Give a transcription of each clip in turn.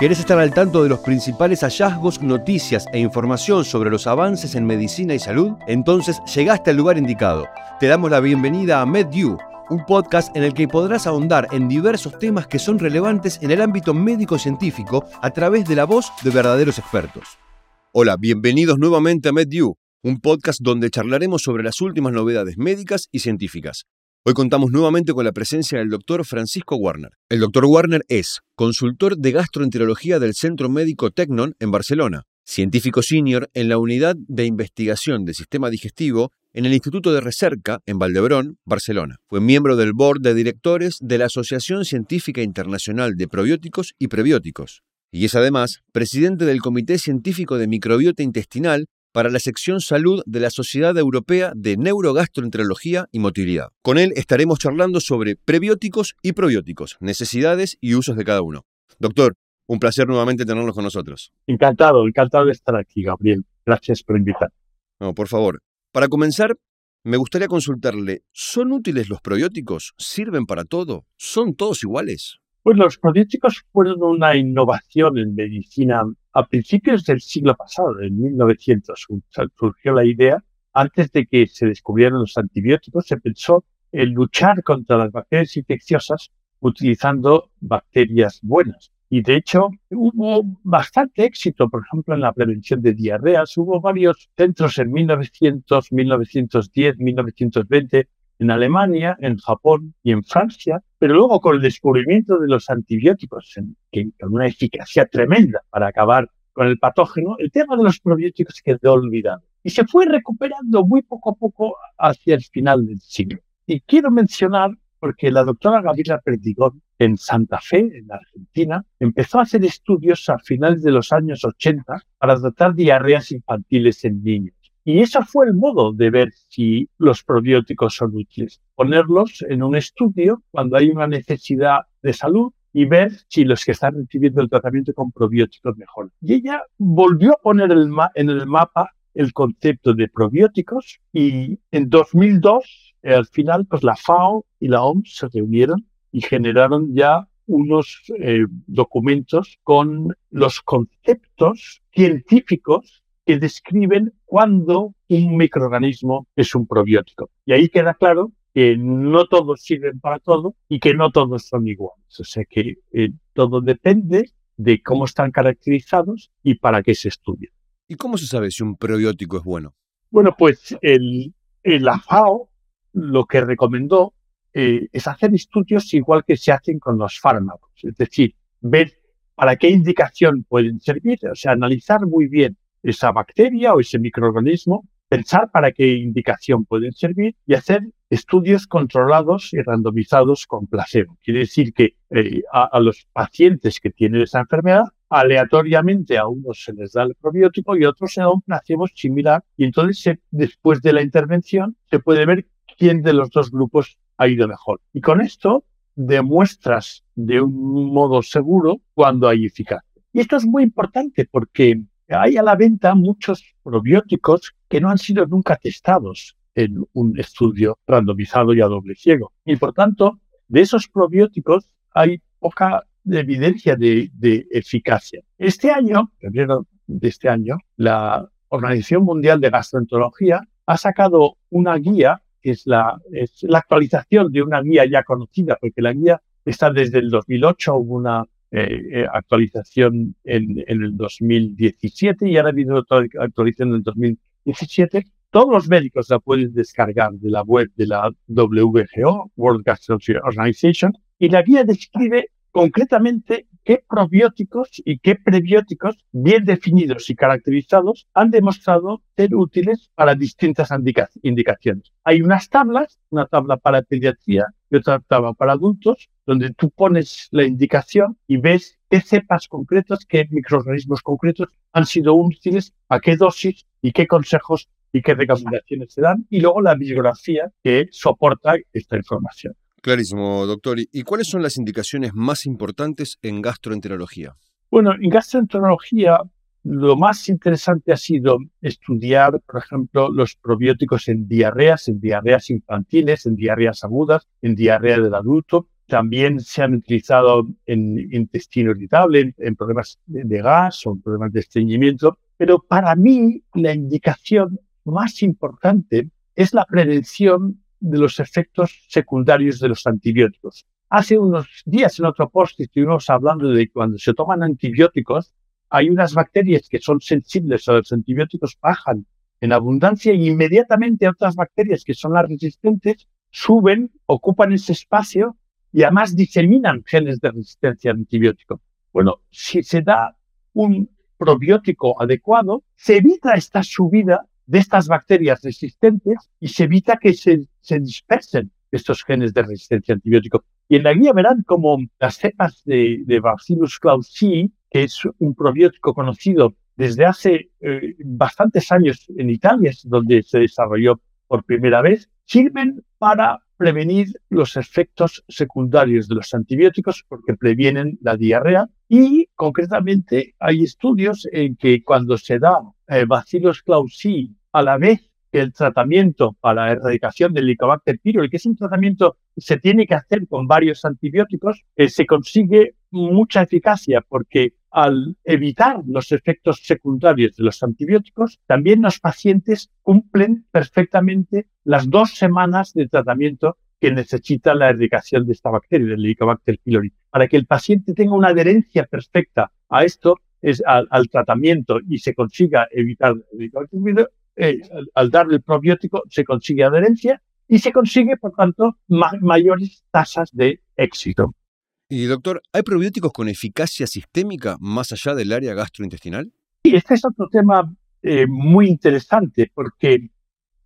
¿Querés estar al tanto de los principales hallazgos, noticias e información sobre los avances en medicina y salud? Entonces llegaste al lugar indicado. Te damos la bienvenida a MedU, un podcast en el que podrás ahondar en diversos temas que son relevantes en el ámbito médico-científico a través de la voz de verdaderos expertos. Hola, bienvenidos nuevamente a MedU, un podcast donde charlaremos sobre las últimas novedades médicas y científicas. Hoy contamos nuevamente con la presencia del doctor Francisco Warner. El doctor Warner es consultor de gastroenterología del Centro Médico Tecnon en Barcelona, científico senior en la Unidad de Investigación del Sistema Digestivo en el Instituto de Recerca en Valdebrón, Barcelona. Fue miembro del board de directores de la Asociación Científica Internacional de Probióticos y Prebióticos. Y es además presidente del Comité Científico de Microbiota Intestinal para la sección Salud de la Sociedad Europea de Neurogastroenterología y Motilidad. Con él estaremos charlando sobre prebióticos y probióticos, necesidades y usos de cada uno. Doctor, un placer nuevamente tenerlos con nosotros. Encantado, encantado de estar aquí, Gabriel. Gracias por invitar. No, por favor. Para comenzar, me gustaría consultarle, ¿son útiles los probióticos? ¿Sirven para todo? ¿Son todos iguales? Pues los probióticos fueron una innovación en medicina a principios del siglo pasado, en 1900. Surgió la idea, antes de que se descubrieran los antibióticos, se pensó en luchar contra las bacterias infecciosas utilizando bacterias buenas. Y de hecho hubo bastante éxito, por ejemplo, en la prevención de diarreas. Hubo varios centros en 1900, 1910, 1920 en Alemania, en Japón y en Francia, pero luego con el descubrimiento de los antibióticos, que, con una eficacia tremenda para acabar con el patógeno, el tema de los probióticos quedó olvidado y se fue recuperando muy poco a poco hacia el final del siglo. Y quiero mencionar, porque la doctora Gabriela Perdigón en Santa Fe, en Argentina, empezó a hacer estudios a finales de los años 80 para tratar diarreas infantiles en niños. Y ese fue el modo de ver si los probióticos son útiles. Ponerlos en un estudio cuando hay una necesidad de salud y ver si los que están recibiendo el tratamiento con probióticos mejoran. Y ella volvió a poner en el mapa el concepto de probióticos y en 2002, al final, pues la FAO y la OMS se reunieron y generaron ya unos eh, documentos con los conceptos científicos que describen cuándo un microorganismo es un probiótico. Y ahí queda claro que no todos sirven para todo y que no todos son iguales. O sea que eh, todo depende de cómo están caracterizados y para qué se estudian. ¿Y cómo se sabe si un probiótico es bueno? Bueno, pues el, el FAO lo que recomendó eh, es hacer estudios igual que se hacen con los fármacos, es decir, ver para qué indicación pueden servir, o sea, analizar muy bien esa bacteria o ese microorganismo, pensar para qué indicación pueden servir y hacer estudios controlados y randomizados con placebo. Quiere decir que eh, a, los pacientes que tienen esa enfermedad, aleatoriamente a unos se les da el probiótico y a otros se da un placebo similar y entonces después de la intervención se puede ver quién de los dos grupos ha ido mejor. Y con esto demuestras de un modo seguro cuando hay eficacia. Y esto es muy importante porque hay a la venta muchos probióticos que no han sido nunca testados en un estudio randomizado y a doble ciego. Y por tanto, de esos probióticos hay poca evidencia de, eficacia. Este año, febrero de este año, la Organización Mundial de Gastroenterología ha sacado una guía, que es la, es la actualización de una guía ya conocida, porque la guía está desde el 2008, hubo una eh, eh, actualización en, el 2017 y ahora habido otra actualización en el 2017. Todos los médicos la pueden descargar de la web de la WGO, World Gastroenterology Organization, y la guía describe concretamente qué probióticos y qué prebióticos bien definidos y caracterizados han demostrado ser útiles para distintas indicaciones. Hay unas tablas, una tabla para pediatría y otra tabla para adultos, donde tú pones la indicación y ves qué cepas concretas, qué microorganismos concretos han sido útiles, a qué dosis y qué consejos y qué recomendaciones se dan, y luego la bibliografía que soporta esta información. Clarísimo, doctor. ¿Y cuáles son las indicaciones más importantes en gastroenterología? Bueno, en gastroenterología lo más interesante ha sido estudiar, por ejemplo, los probióticos en diarreas, en diarreas infantiles, en diarreas agudas, en diarrea del adulto, también se han utilizado en intestino irritable, en, problemas de, gas o en problemas de estreñimiento. Pero para mí la indicación más importante es la prevención de los efectos secundarios de los antibióticos. Hace unos días en otro post estuvimos hablando de cuando se toman antibióticos, hay unas bacterias que son sensibles a los antibióticos, bajan en abundancia y inmediatamente otras bacterias que son las resistentes suben, ocupan ese espacio y además diseminan genes de resistencia al antibiótico. Bueno, si se da un probiótico adecuado, se evita esta subida de estas bacterias resistentes y se evita que se, dispersen estos genes de resistencia antibiótico. Y en la guía verán como las cepas de, de Bacillus clausii, que es un probiótico conocido desde hace eh, bastantes años en Italia, es donde se desarrolló por primera vez, sirven para prevenir los efectos secundarios de los antibióticos porque previenen la diarrea y concretamente hay estudios en que cuando se da eh, Bacillus clausii a la vez el tratamiento para la erradicación del Helicobacter pylori, que es un tratamiento que se tiene que hacer con varios antibióticos, eh, se consigue mucha eficacia porque al evitar los efectos secundarios de los antibióticos, también los pacientes cumplen perfectamente las dos semanas de tratamiento que necesita la erradicación de esta bacteria, del Helicobacter pylori. Para que el paciente tenga una adherencia perfecta a esto, es al, tratamiento y se consiga evitar el Helicobacter pylori, eh, al, darle el probiótico se consigue adherencia y se consigue, por tanto, mayores tasas de éxito. Y doctor, ¿hay probióticos con eficacia sistémica más allá del área gastrointestinal? Sí, este es otro tema eh, muy interesante porque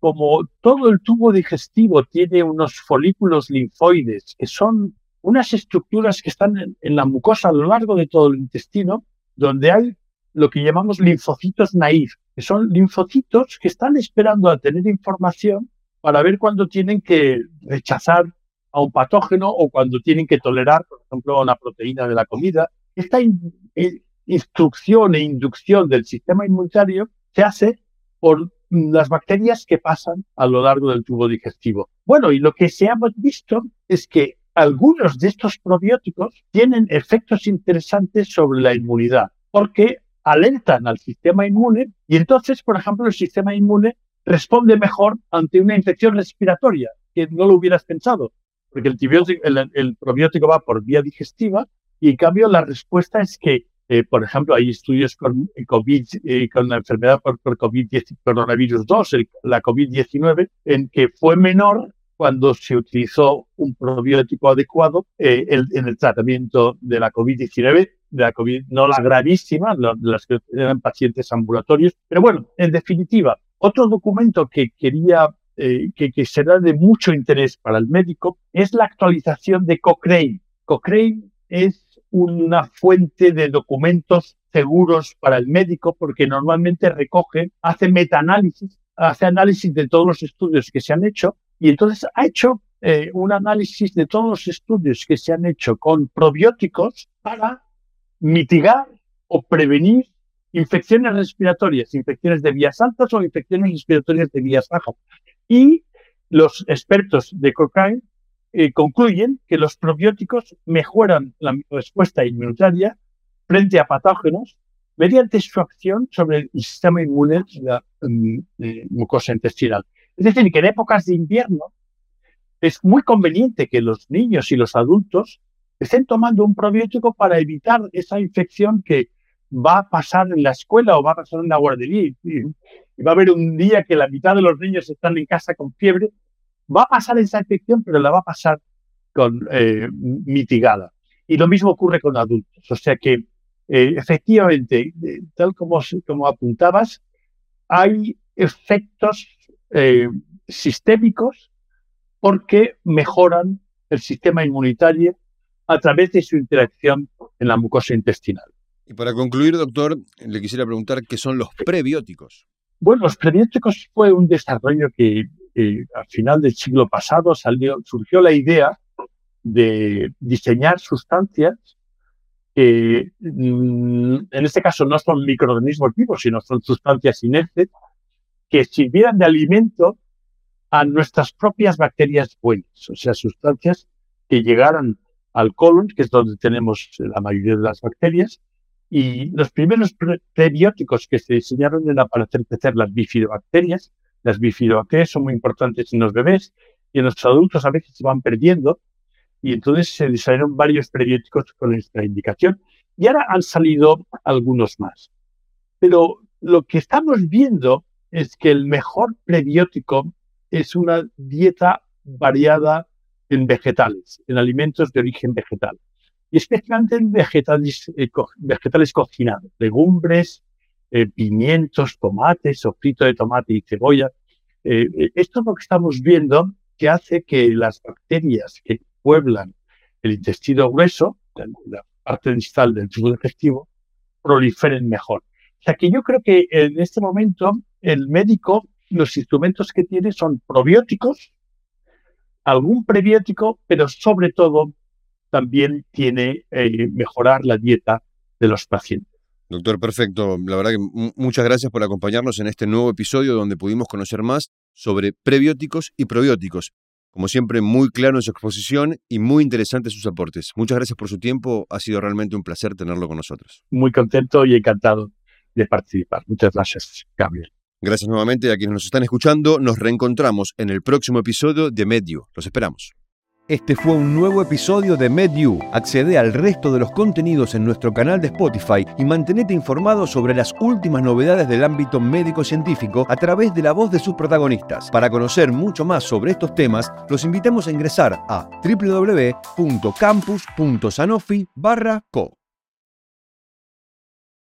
como todo el tubo digestivo tiene unos folículos linfoides que son unas estructuras que están en, la mucosa a lo largo de todo el intestino, donde hay lo que llamamos linfocitos naif, que son linfocitos que están esperando a tener información para ver cuándo tienen que rechazar a un patógeno o cuando tienen que tolerar, por ejemplo, una proteína de la comida. Esta eh, instrucción e inducción del sistema inmunitario se hace por las bacterias que pasan a lo largo del tubo digestivo. Bueno, y lo que se ha visto es que algunos de estos probióticos tienen efectos interesantes sobre la inmunidad, porque alentan al sistema inmune y entonces, por ejemplo, el sistema inmune responde mejor ante una infección respiratoria, que no lo hubieras pensado, porque el, el, probiótico va por vía digestiva y en cambio la respuesta es que, eh, por ejemplo, hay estudios con COVID, eh, con la enfermedad por, COVID coronavirus 2, la COVID-19, en que fue menor cuando se utilizó un probiótico adecuado eh, en el tratamiento de la COVID-19 de la COVID, no la gravísima, las que eran pacientes ambulatorios. Pero bueno, en definitiva, otro documento que quería, eh, que, que será de mucho interés para el médico, es la actualización de Cochrane. Cochrane es una fuente de documentos seguros para el médico porque normalmente recoge, hace metaanálisis, hace análisis de todos los estudios que se han hecho y entonces ha hecho eh, un análisis de todos los estudios que se han hecho con probióticos para mitigar o prevenir infecciones respiratorias, infecciones de vías altas o infecciones respiratorias de vías bajas. Y los expertos de Cochrane eh, concluyen que los probióticos mejoran la respuesta inmunitaria frente a patógenos mediante su acción sobre el sistema inmune de la mm, mucosa intestinal. Es decir, que en épocas de invierno es muy conveniente que los niños y los adultos estén tomando un probiótico para evitar esa infección que va a pasar en la escuela o va a pasar en la guardería. Y, va a haber un día que la mitad de los niños están en casa con fiebre. Va a pasar esa infección, pero la va a pasar con eh, mitigada. Y lo mismo ocurre con adultos. O sea que eh, efectivamente, tal como, como apuntabas, hay efectos eh, sistémicos porque mejoran el sistema inmunitario a través de su interacción en la mucosa intestinal. Y para concluir, doctor, le quisiera preguntar qué son los prebióticos. Bueno, los prebióticos fue un desarrollo que al final del siglo pasado salió, surgió la idea de diseñar sustancias que mm, en este caso no son microorganismos vivos, sino son sustancias inertes que sirvieran de alimento a nuestras propias bacterias buenas, o sea, sustancias que llegaran al colon, que es donde tenemos la mayoría de las bacterias, y los primeros prebióticos que se diseñaron eran para hacer crecer las bifidobacterias. Las bifidobacterias son muy importantes en los bebés y en los adultos a veces se van perdiendo. Y entonces se diseñaron varios prebióticos con esta indicación. Y ahora han salido algunos más. Pero lo que estamos viendo es que el mejor prebiótico es una dieta variada en vegetales, en alimentos de origen vegetal. Y especialmente en vegetales, eh, cocinados, legumbres, eh, pimientos, tomates, sofrito de tomate y cebolla. Eh, esto es lo que estamos viendo que hace que las bacterias que pueblan el intestino grueso, la parte distal del tubo digestivo, proliferen mejor. O sea que yo creo que en este momento el médico, los instrumentos que tiene son probióticos, algún prebiótico, pero sobre todo también tiene eh, mejorar la dieta de los pacientes. Doctor, perfecto. La verdad que muchas gracias por acompañarnos en este nuevo episodio donde pudimos conocer más sobre prebióticos y probióticos. Como siempre, muy claro en su exposición y muy interesantes sus aportes. Muchas gracias por su tiempo. Ha sido realmente un placer tenerlo con nosotros. Muy contento y encantado de participar. Muchas gracias, Gabriel. Gracias nuevamente a quienes nos están escuchando. Nos reencontramos en el próximo episodio de Medio. Los esperamos. Este fue un nuevo episodio de MedU. Accede al resto de los contenidos en nuestro canal de Spotify y mantenete informado sobre las últimas novedades del ámbito médico-científico a través de la voz de sus protagonistas. Para conocer mucho más sobre estos temas, los invitamos a ingresar a www.campus.sanofi.co.